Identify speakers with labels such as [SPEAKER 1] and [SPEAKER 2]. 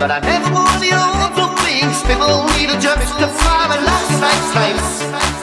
[SPEAKER 1] But I never was the old for things, people need a judge to fly my life, life, life.